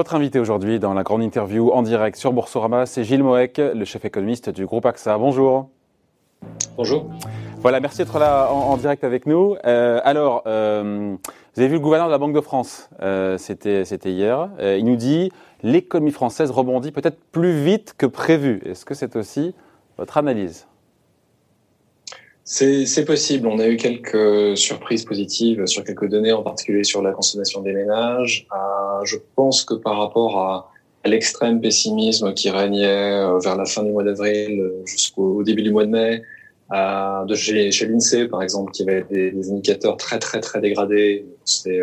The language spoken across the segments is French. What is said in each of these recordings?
Votre invité aujourd'hui dans la grande interview en direct sur Boursorama, c'est Gilles Moek, le chef économiste du groupe AXA. Bonjour. Bonjour. Voilà, merci d'être là en, direct avec nous. Euh, alors, euh, vous avez vu le gouverneur de la Banque de France, euh, c'était hier. il nous dit l'économie française rebondit peut-être plus vite que prévu. Est-ce que c'est aussi votre analyse? C'est possible. On a eu quelques surprises positives sur quelques données, en particulier sur la consommation des ménages. Je pense que par rapport à, l'extrême pessimisme qui régnait euh, vers la fin du mois d'avril euh, jusqu'au début du mois de mai, de chez, chez l'INSEE par exemple, qui avait des, indicateurs très très très dégradés, ces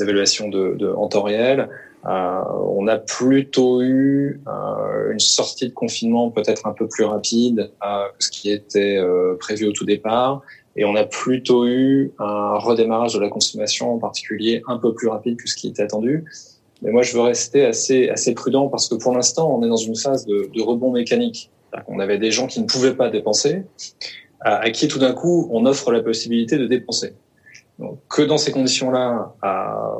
évaluations de, de, en temps réel, euh, on a plutôt eu euh, une sortie de confinement peut-être un peu plus rapide euh, que ce qui était prévu au tout départ. Et on a plutôt eu un redémarrage de la consommation en particulier un peu plus rapide que ce qui était attendu. Mais moi, je veux rester assez, assez prudent parce que pour l'instant, on est dans une phase de, rebond mécanique. On avait des gens qui ne pouvaient pas dépenser, à qui tout d'un coup, on offre la possibilité de dépenser. Donc, que dans ces conditions-là,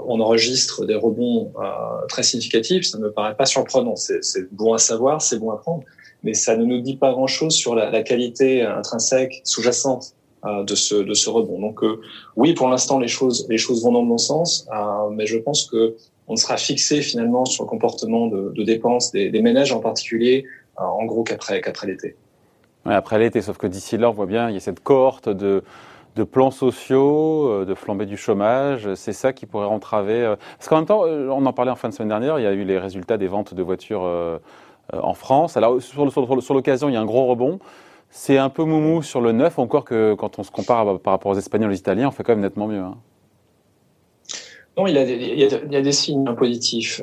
on enregistre des rebonds euh, très significatifs, ça ne me paraît pas surprenant. C'est bon à savoir, c'est bon à prendre, mais ça ne nous dit pas grand-chose sur la, qualité intrinsèque sous-jacente de, ce, de ce rebond. Donc euh, oui, pour l'instant, les choses, les choses vont dans le bon sens, euh, mais je pense que on sera fixé finalement sur le comportement de, de dépenses des, ménages en particulier, en gros qu'après qu'après l'été. Ouais, après l'été, sauf que d'ici là, on voit bien, il y a cette cohorte de plans sociaux, euh, de flambée du chômage. C'est ça qui pourrait entraver. Euh, parce qu'en même temps, euh, on en parlait en fin de semaine dernière, il y a eu les résultats des ventes de voitures en France. Alors, sur, l'occasion, il y a un gros rebond. C'est un peu moumou sur le neuf, encore que quand on se compare par rapport aux Espagnols et aux Italiens, on fait quand même nettement mieux. Hein. Non, il y, a des, signes positifs.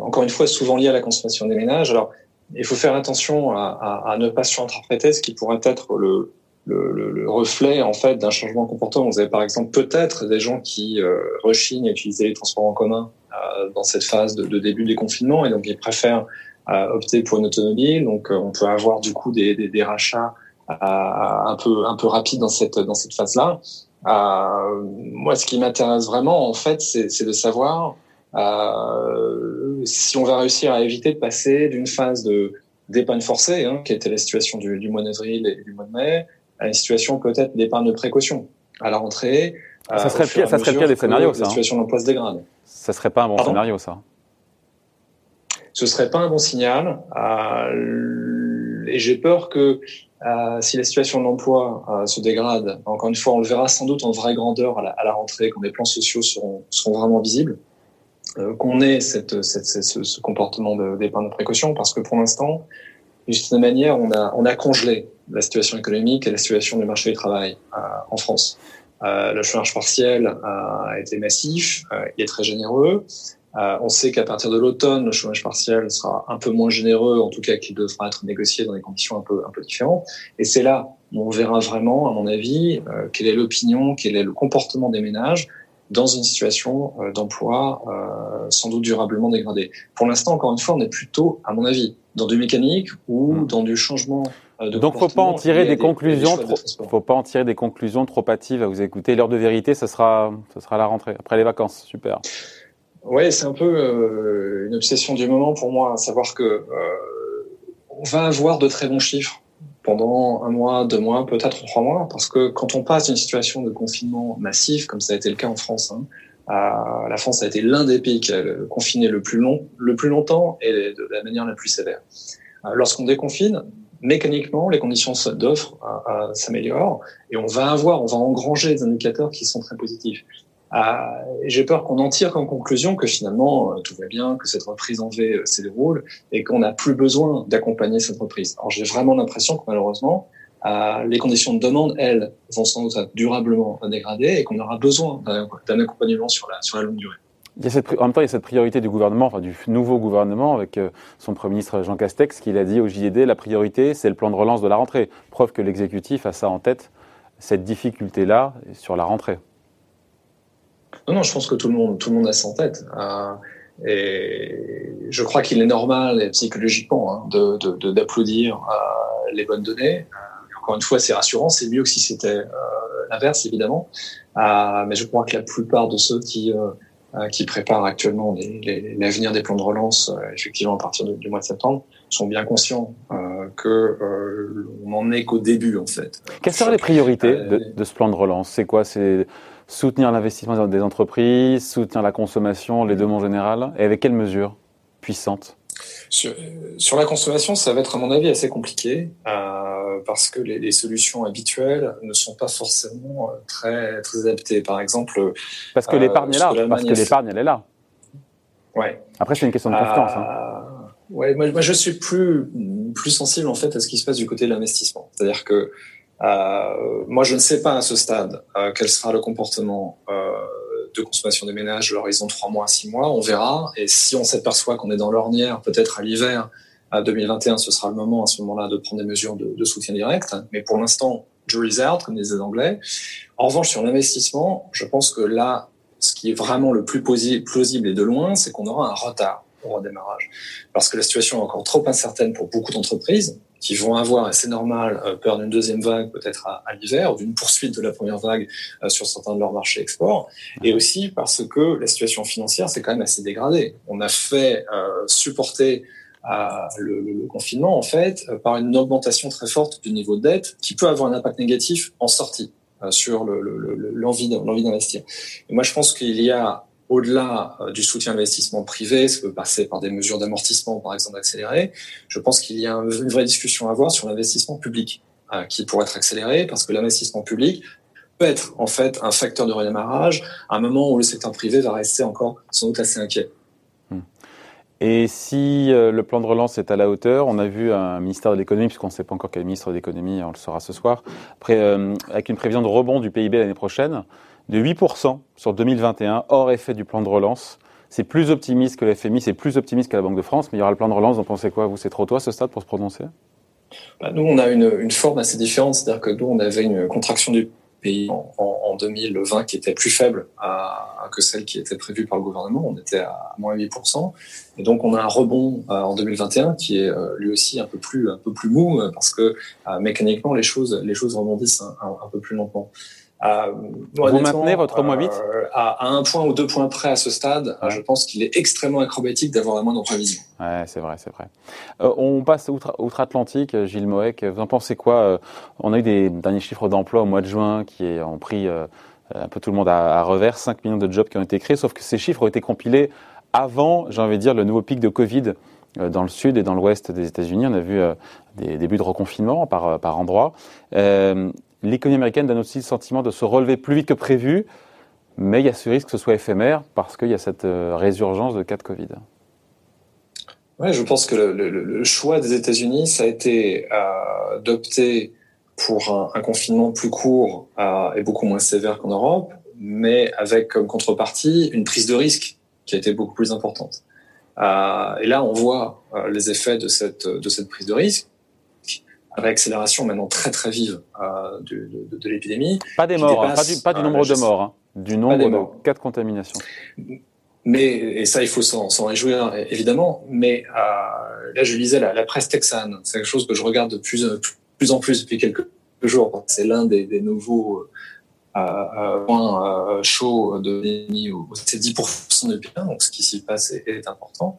encore une fois, souvent liés à la consommation des ménages. Alors, il faut faire attention à, ne pas surinterpréter ce qui pourrait être le, le, le, reflet en fait d'un changement de. Vous avez par exemple peut-être des gens qui euh, rechignent à utiliser les transports en commun euh, dans cette phase de, de, début des confinements et donc ils préfèrent euh, opter pour une automobile. Donc euh, on peut avoir du coup des, des, des rachats euh, un peu un peu rapides dans cette dans cette phase-là. moi, ce qui m'intéresse vraiment en fait, c'est de savoir si on va réussir à éviter de passer d'une phase de d'épargne forcée, hein, qui était la situation du, du mois d'avril et du mois de mai, à une situation peut-être d'épargne de précaution à la rentrée. Ça serait, pire, ça serait pire des scénarios, ça. La hein. situation d'emploi se dégrade. Ça serait pas un bon scénario, ça. Ce serait pas un bon signal. Euh, et j'ai peur que euh, si la situation de l'emploi euh, se dégrade, encore une fois, on le verra sans doute en vraie grandeur à la, à la rentrée, quand les plans sociaux seront, seront vraiment visibles, euh, qu'on ait cette, cette, ce, ce, comportement d'épargne de, de précaution, parce que pour l'instant, d'une certaine manière, on a, on a congelé la situation économique et la situation du marché du travail euh, en France. Euh, le chômage partiel a été massif, il est très généreux. Euh, on sait qu'à partir de l'automne, le chômage partiel sera un peu moins généreux, en tout cas qu'il devra être négocié dans des conditions un peu, un peu différentes. Et c'est là où on verra vraiment, à mon avis, euh, quelle est l'opinion, quel est le comportement des ménages dans une situation euh, d'emploi sans doute durablement dégradée. Pour l'instant, encore une fois, on est plutôt, à mon avis, dans du mécanique ou hmm. dans du changement de Donc, faut pas en tirer des, conclusions. trop, faut pas en tirer des conclusions trop hâtives à vous écouter. L'heure de vérité, ce sera, ce sera la rentrée après les vacances. Super. Ouais, c'est un peu euh, une obsession du moment pour moi, à savoir que euh, on va avoir de très bons chiffres pendant un mois, deux mois, peut-être trois mois, parce que quand on passe d'une situation de confinement massif, comme ça a été le cas en France, hein, la France a été l'un des pays qui a confiné le plus long, le plus longtemps et de la manière la plus sévère. Lorsqu'on déconfine, mécaniquement, les conditions d'offre euh, euh, s'améliorent et on va avoir, on va engranger des indicateurs qui sont très positifs. Euh, J'ai peur qu'on en tire comme conclusion que finalement euh, tout va bien, que cette reprise en V se déroule et qu'on n'a plus besoin d'accompagner cette reprise. Alors j'ai vraiment l'impression que malheureusement euh, les conditions de demande, elles, vont sans doute durablement dégrader et qu'on aura besoin d'un accompagnement sur la, sur la longue durée. En même temps, il y a cette priorité du gouvernement, enfin du nouveau gouvernement, avec euh, son Premier ministre Jean Castex, qui a dit au JED, la priorité, c'est le plan de relance de la rentrée. Preuve que l'exécutif a ça en tête, cette difficulté-là sur la rentrée. Non, non, je pense que tout le monde, tout le monde a ça en tête. Euh, et je crois qu'il est normal, et psychologiquement, hein, d'applaudir de, de, euh, les bonnes données. Euh, encore une fois, c'est rassurant, c'est mieux que si c'était euh, l'inverse, évidemment. mais je crois que la plupart de ceux qui qui préparent actuellement l'avenir des plans de relance, effectivement à partir du mois de septembre, sont bien conscients que on n'en est qu'au début en fait. Quelles seraient les priorités de, de ce plan de relance? C'est quoi? C'est soutenir l'investissement des entreprises, soutenir la consommation, les deux mots en général, et avec quelles mesures puissantes? Sur, sur, la consommation, ça va être à mon avis assez compliqué euh, parce que les, les, solutions habituelles ne sont pas forcément euh, très, très adaptées. Par exemple, parce que l'épargne est là, parce que l'épargne elle est là. Ouais. Après, c'est une question de confiance. Hein. Euh, ouais, moi, moi, je suis plus plus sensible en fait à ce qui se passe du côté de l'investissement. C'est-à-dire que euh, moi, je ne sais pas à ce stade euh, quel sera le comportement euh, de consommation des ménages à l'horizon 3 mois, 6 mois. On verra. Et si on s'aperçoit qu'on est dans l'ornière, peut-être à l'hiver à 2021, ce sera le moment à ce moment-là de prendre des mesures de, de soutien direct. Mais pour l'instant, jury's out, comme disait l'anglais. En revanche, sur l'investissement, je pense que là, ce qui est vraiment le plus plausible et de loin, c'est qu'on aura un retard au redémarrage. Parce que la situation est encore trop incertaine pour beaucoup d'entreprises qui vont avoir, et c'est normal, euh, peur d'une deuxième vague peut-être à, à l'hiver, d'une poursuite de la première vague euh, sur certains de leurs marchés export, et aussi parce que la situation financière s'est quand même assez dégradée. On a fait euh, supporter le, le, confinement, en fait, par une augmentation très forte du niveau de dette qui peut avoir un impact négatif en sortie sur l'envie le, d'investir. Et moi, je pense qu'il y a au-delà euh, du soutien à l'investissement privé, ça peut passer par des mesures d'amortissement, par exemple, accélérées. Je pense qu'il y a une vraie discussion à avoir sur l'investissement public, euh, qui pourrait être accéléré, parce que l'investissement public peut être en fait un facteur de redémarrage à un moment où le secteur privé va rester encore sans doute assez inquiet. Hmm. Et si euh, le plan de relance est à la hauteur, on a vu un ministère de l'économie, puisqu'on ne sait pas encore quel ministre de l'économie, on le saura ce soir, avec une prévision de rebond du PIB l'année prochaine, de 8% sur 2021, hors effet du plan de relance. C'est plus optimiste que l'FMI, c'est plus optimiste qu'à la Banque de France, mais il y aura le plan de relance. Vous en pensez quoi Vous, c'est trop tôt à ce stade pour se prononcer? Bah, Nous, on a une, forme assez différente. C'est-à-dire que nous, on avait une contraction du pays en, en, 2020 qui était plus faible que celle qui était prévue par le gouvernement. On était à moins 8%. Et donc, on a un rebond euh, en 2021 qui est euh, lui aussi un peu plus, un peu plus mou euh, parce que mécaniquement, les choses, les choses rebondissent un, un peu plus lentement. Euh, Vous maintenez votre moins 8 euh, à, un point ou deux points près à ce stade, je pense qu'il est extrêmement acrobatique d'avoir la moindre prévision. Ouais, c'est vrai, c'est vrai. Euh, on passe outre-Atlantique, Gilles Moek. Vous en pensez quoi On a eu des derniers chiffres d'emploi au mois de juin qui ont pris un peu tout le monde à, revers, 5 millions de jobs qui ont été créés, sauf que ces chiffres ont été compilés avant, j'ai envie de dire, le nouveau pic de Covid dans le sud et dans l'ouest des États-Unis. On a vu des débuts de reconfinement par, par endroits l'économie américaine donne aussi le sentiment de se relever plus vite que prévu, mais il y a ce risque que ce soit éphémère parce qu'il y a cette euh, résurgence de cas de Covid. Ouais, je pense que le, choix des États-Unis, ça a été euh, d'opter pour un, confinement plus court euh, et beaucoup moins sévère qu'en Europe, mais avec comme contrepartie une prise de risque qui a été beaucoup plus importante. et là, on voit les effets de cette prise de risque réaccélération maintenant très très vive euh, de, de, de l'épidémie. Pas des morts, hein, pas, du, pas du, nombre de morts, hein, du nombre de cas de contamination. Mais, et ça, il faut s'en réjouir, évidemment. Mais euh, là, je lisais la, la presse texane. C'est quelque chose que je regarde de plus, plus en plus depuis quelques jours. C'est l'un des, des, nouveaux euh, euh points euh, chauds de l'épidémie. C'est 10% de bilan, donc ce qui s'y passe est, est important.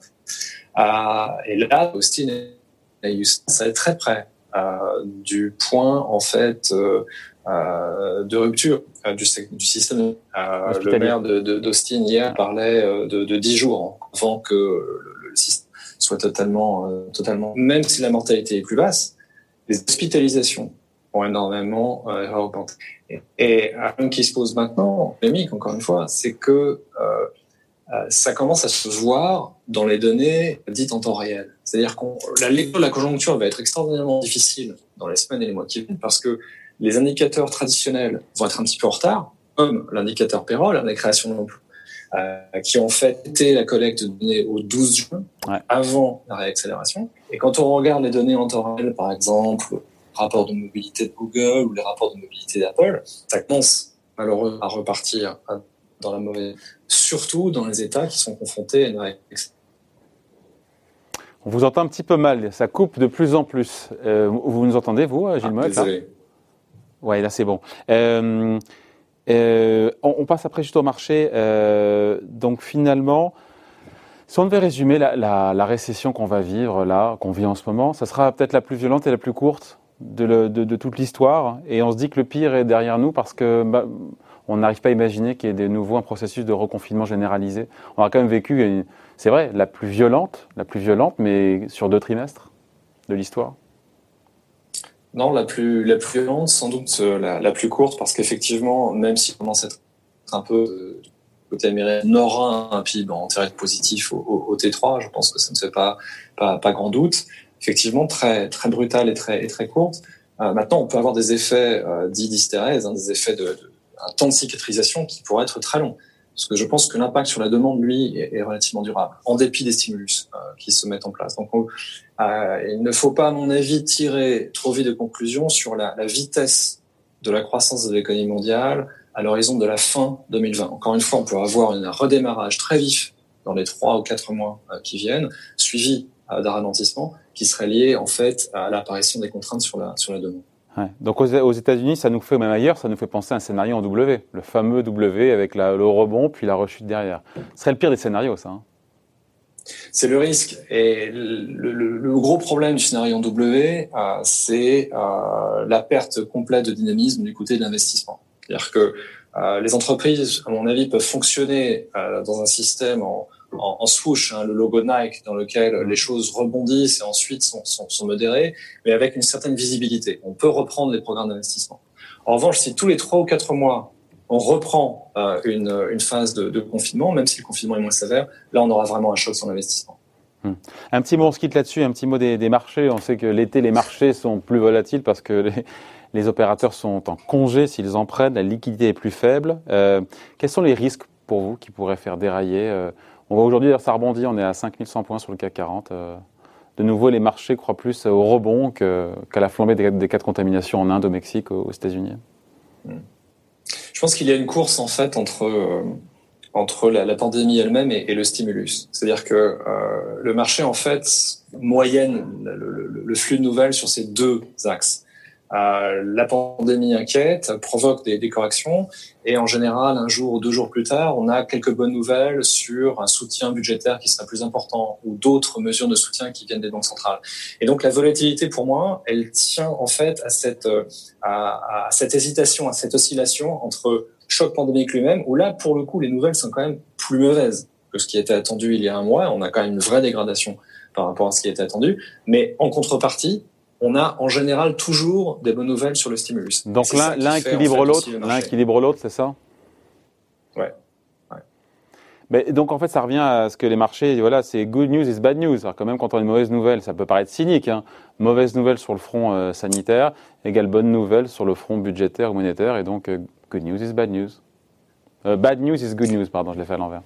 Euh, et là, Austin et Houston, ça est très près euh, du point en fait euh, euh, de rupture du, du, système. le maire d'Austin de, hier parlait de, de 10 jours avant que le, système soit totalement, totalement, même si la mortalité est plus basse, les hospitalisations ont énormément augmenté. Et, et un qui se pose maintenant, encore une fois, c'est que euh, euh, ça commence à se voir dans les données dites en temps réel. C'est-à-dire que la lecture de la conjoncture va être extraordinairement difficile dans les semaines et les mois qui viennent parce que les indicateurs traditionnels vont être un petit peu en retard, comme l'indicateur payroll, la création d'emplois, euh, qui ont fait été la collecte de données au 12 juin, avant la réaccélération. Et quand on regarde les données en temps réel, par exemple, le rapport de mobilité de Google ou les rapports de mobilité d'Apple, ça commence malheureusement à repartir dans la mauvaise, surtout dans les États qui sont confrontés à une On vous entend un petit peu mal, ça coupe de plus en plus. Euh, vous nous entendez, vous, Gilles ah, Désolé. Oui, là c'est bon. Euh, Euh, on, passe après juste au marché. Euh, donc finalement, si on devait résumer la, récession qu'on va vivre là, qu'on vit en ce moment, ça sera peut-être la plus violente et la plus courte de, toute l'histoire. Et on se dit que le pire est derrière nous parce que bah, on n'arrive pas à imaginer qu'il y ait de nouveau un processus de reconfinement généralisé. On a quand même vécu, c'est vrai, la plus violente, la plus violente, mais sur deux trimestres de l'histoire. Non, la plus, la plus violente, sans doute euh, la, plus courte, parce qu'effectivement, même si on commence à être un peu euh, côté américain, aura un PIB en de positif au, T3, je pense que ça ne fait pas, pas, grand doute. Effectivement, très, très brutal et très, très courte. Euh, maintenant, on peut avoir des effets dits d'hystérèse, hein, des effets de, un temps de cicatrisation qui pourrait être très long. Parce que je pense que l'impact sur la demande, lui, est, relativement durable, en dépit des stimulus euh, qui se mettent en place. Donc, euh, il ne faut pas, à mon avis, tirer trop vite de conclusions sur la, vitesse de la croissance de l'économie mondiale à l'horizon de la fin 2020. Encore une fois, on peut avoir un redémarrage très vif dans les trois ou quatre mois euh, qui viennent, suivi d'un ralentissement qui serait lié en fait à l'apparition des contraintes sur la, sur la demande. Donc aux, États-Unis, ça nous fait, même ailleurs, ça nous fait penser à un scénario en W, le fameux W avec le rebond puis la rechute derrière. Ce serait le pire des scénarios, ça. Hein. c'est le risque. Et le, gros problème du scénario en W, euh, c'est euh, la perte complète de dynamisme du côté de l'investissement. C'est-à-dire que euh, les entreprises, à mon avis, peuvent fonctionner dans un système en, en, swoosh, hein, le logo Nike, dans lequel les choses rebondissent et ensuite sont, modérées, mais avec une certaine visibilité. On peut reprendre les programmes d'investissement. En revanche, si tous les trois ou quatre mois, on reprend euh, une, phase de, de, confinement, même si le confinement est moins sévère, là, on aura vraiment un choc sur l'investissement. Hmm. Un petit mot, on se quitte là-dessus, un petit mot des, des marchés. On sait que l'été, les marchés sont plus volatiles parce que les, les opérateurs sont en congé s'ils en prennent, la liquidité est plus faible. Euh, quels sont les risques pour vous qui pourraient faire dérailler euh, on voit aujourd'hui, ça rebondit, on est à 5100 points sur le CAC 40. Euh. de nouveau, les marchés croient plus au rebond qu'à la flambée des, cas de contamination en Inde, au Mexique, aux, États-Unis. Hmm. Je pense qu'il y a une course en fait entre entre la, pandémie elle-même et, le stimulus. C'est-à-dire que le marché en fait moyenne le, flux de nouvelles sur ces deux axes. Euh, la pandémie inquiète, provoque des, des, corrections, et en général, un jour ou deux jours plus tard, on a quelques bonnes nouvelles sur un soutien budgétaire qui sera plus important ou d'autres mesures de soutien qui viennent des banques centrales. Et donc la volatilité, pour moi, elle tient en fait à cette, à, à cette hésitation, à cette oscillation entre choc pandémique lui-même, où là, pour le coup, les nouvelles sont quand même plus mauvaises que ce qui était attendu il y a un mois. On a quand même une vraie dégradation par rapport à ce qui était attendu. Mais en contrepartie, on a en général toujours des bonnes nouvelles sur le stimulus. Donc l'un équilibre l'autre, l'un équilibre l'autre, c'est ça? Ouais. Mais donc en fait, ça revient à ce que les marchés, voilà, c'est good news is bad news. Alors quand même, quand on a une mauvaise nouvelle, ça peut paraître cynique. Hein. Mauvaise nouvelle sur le front euh, sanitaire égale bonne nouvelle sur le front budgétaire ou monétaire, et donc euh, good news is bad news. Euh, bad news is good news, pardon, je l'ai fait à l'envers.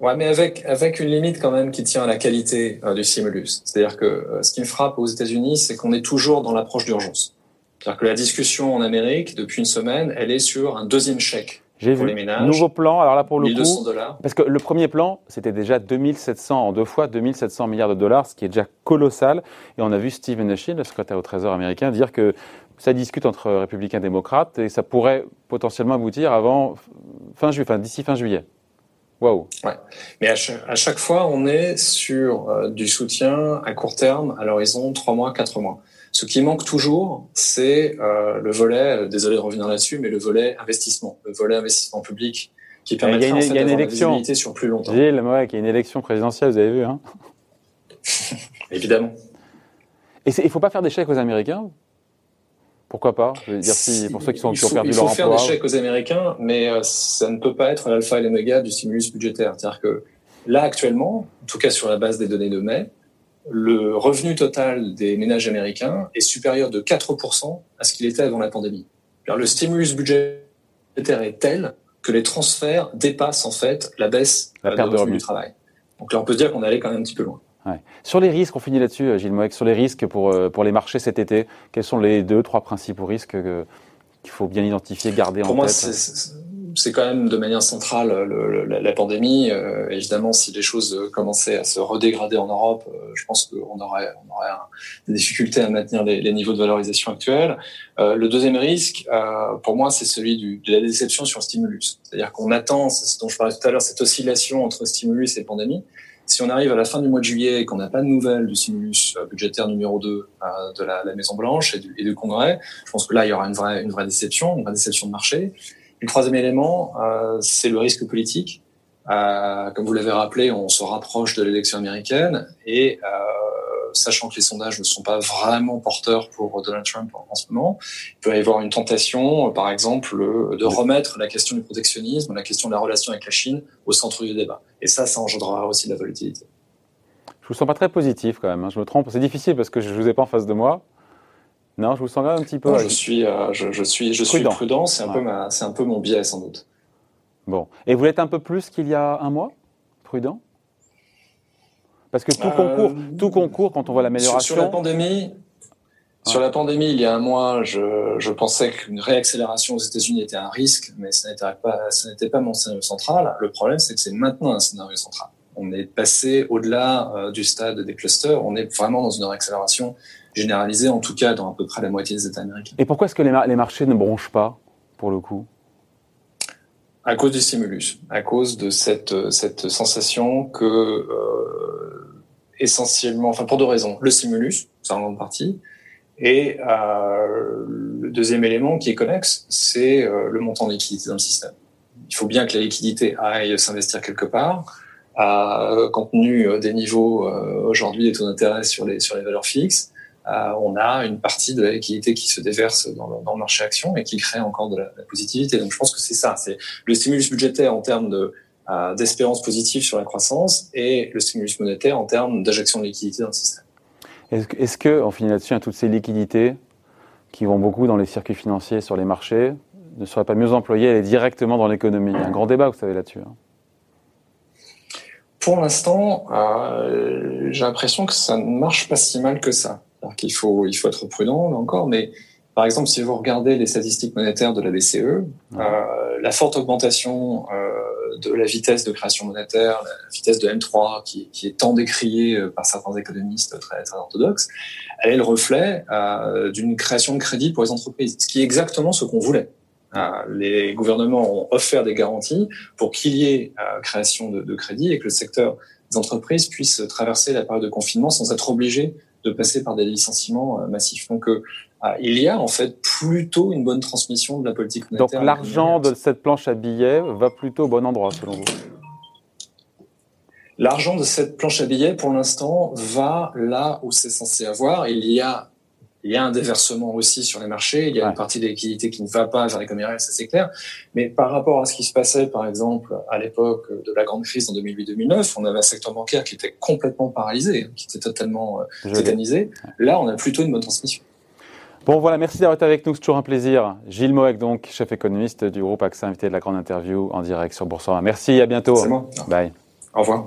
Ouais, mais avec avec une limite quand même qui tient à la qualité euh, du stimulus. C'est-à-dire que euh, ce qui me frappe aux États-Unis, c'est qu'on est toujours dans l'approche d'urgence. C'est-à-dire que la discussion en Amérique depuis une semaine, elle est sur un deuxième chèque J'ai vu. les ménages. Nouveau plan. Alors là pour le coup, dollars. parce que le premier plan, c'était déjà 2700 en deux fois, 2700 milliards de dollars, ce qui est déjà colossal. Et on a vu Steve Mnuchin, le secrétaire au Trésor américain, dire que ça discute entre républicains et démocrates et ça pourrait potentiellement aboutir avant fin juillet, enfin d'ici fin juillet. Wow. Ouais. Mais à chaque, fois, on est sur euh, du soutien à court terme, à l'horizon 3 mois, 4 mois. Ce qui manque toujours, c'est euh, le volet, euh, désolé de revenir là-dessus, mais le volet investissement, le volet investissement public qui permet en fait, d'avoir une sur plus longtemps. Gilles, ouais, il y a une élection présidentielle, vous avez vu, hein Évidemment. Et il ne faut pas faire des chèques aux Américains pourquoi pas? Je veux dire, si, pour ceux qui, sont, qui ont perdu leur emploi. Il faut faire des chèques aux Américains, mais euh, ça ne peut pas être l'alpha et l'oméga du stimulus budgétaire. C'est-à-dire que là, actuellement, en tout cas sur la base des données de mai, le revenu total des ménages américains est supérieur de 4% à ce qu'il était avant la pandémie. le stimulus budgétaire est tel que les transferts dépassent en fait la baisse la perte de revenu du travail. Donc là, on peut se dire qu'on est allé quand même un petit peu loin. Sur les risques, on finit là-dessus, euh, Gilles Moec, sur les risques pour, euh, pour les marchés cet été, quels sont les deux, trois principaux risques qu'il faut bien identifier, garder pour en moi, tête c'est c'est quand même de manière centrale le, la, pandémie. Euh, évidemment, si les choses commençaient à se redégrader en Europe, euh, je pense qu'on aurait, on aurait des difficultés à maintenir les, les, niveaux de valorisation actuels. Euh, le deuxième risque, euh, pour moi, c'est celui du, de la déception sur le stimulus. C'est-à-dire qu'on attend, c'est ce dont je parlais tout à l'heure, cette oscillation entre stimulus et pandémie. Si on arrive à la fin du mois de juillet et qu'on n'a pas de nouvelles du stimulus budgétaire numéro 2 de la, la Maison Blanche et du, et du, Congrès, je pense que là, il y aura une vraie, une vraie déception, une vraie déception de marché. Le troisième élément, euh, c'est le risque politique. Euh, comme vous l'avez rappelé, on se rapproche de l'élection américaine et euh, sachant que les sondages ne sont pas vraiment porteurs pour Donald Trump en, ce moment, il peut y avoir une tentation, par exemple, de remettre la question du protectionnisme, la question de la relation avec la Chine au centre du débat. Et ça, ça engendrera aussi de la volatilité. Je vous sens pas très positif quand même. Hein. Je me trompe. C'est difficile parce que je vous ai pas en face de moi. Non, je vous sens un petit peu. je suis, euh, je, je, suis, je prudent. suis prudent. C'est un peu ma, c'est un peu mon biais sans doute. Bon. Et vous l'êtes un peu plus qu'il y a un mois, prudent? Parce que tout concourt, euh, tout concours quand on voit l'amélioration. Sur, la pandémie, sur la pandémie, il y a un mois, je, je pensais qu'une réaccélération aux États-Unis était un risque, mais ce n'était pas, ce n'était pas mon scénario central. Le problème, c'est que c'est maintenant un scénario central. On est passé au-delà euh, du stade des clusters. On est vraiment dans une réaccélération généralisé, en tout cas dans à peu près la moitié des États américains. Et pourquoi est-ce que les, marchés ne bronchent pas, pour le coup? À cause du stimulus, à cause de cette, cette sensation que, euh, essentiellement, enfin pour deux raisons, le stimulus, c'est en grande partie, et euh, le deuxième élément qui est connexe, c'est euh, le montant de liquidité dans le système. Il faut bien que la liquidité aille s'investir quelque part. À, compte tenu des niveaux aujourd'hui des taux d'intérêt sur les, sur les valeurs fixes, euh, on a une partie de la liquidité qui se déverse dans le, marché action et qui crée encore de la, positivité. Donc je pense que c'est ça, c'est le stimulus budgétaire en termes de euh, d'espérance positive sur la croissance et le stimulus monétaire en termes d'injection de liquidité dans le système. Est-ce que, on finit là-dessus, hein, toutes ces liquidités qui vont beaucoup dans les circuits financiers, sur les marchés, ne seraient pas mieux employées aller directement dans l'économie? Il y a un grand débat, vous savez, là-dessus. Hein. Pour l'instant, euh, j'ai l'impression que ça ne marche pas si mal que ça. Alors qu'il faut, il faut être prudent, là encore, mais par exemple, si vous regardez les statistiques monétaires de la BCE, euh, la forte augmentation euh, de la vitesse de création monétaire, la vitesse de M3, qui, est tant décriée euh, par certains économistes très, très orthodoxes, elle est le reflet euh, d'une création de crédit pour les entreprises, ce qui est exactement ce qu'on voulait. Euh, les gouvernements ont offert des garanties pour qu'il y ait création de, de crédit et que le secteur des entreprises puisse traverser la période de confinement sans être obligé de passer par des licenciements massifs. Donc, il y a en fait plutôt une bonne transmission de la politique monétaire. Donc, l'argent de cette planche à billets va plutôt au bon endroit, selon vous? L'argent de cette planche à billets, pour l'instant, va là où c'est censé avoir. Il y a il y a un déversement aussi sur les marchés. Il y a une partie des liquidités qui ne va pas vers l'économie réelle, ça c'est clair. Mais par rapport à ce qui se passait, par exemple, à l'époque de la grande crise en 2008-2009, on avait un secteur bancaire qui était complètement paralysé, qui était totalement euh, tétanisé. Là, on a plutôt une bonne transmission. Bon voilà, merci d'avoir été avec nous, c'est toujours un plaisir. Gilles Moek, donc chef économiste du groupe AXA, invité de la grande interview en direct sur Boursorama. Merci, à bientôt. C'est Bye. Au revoir.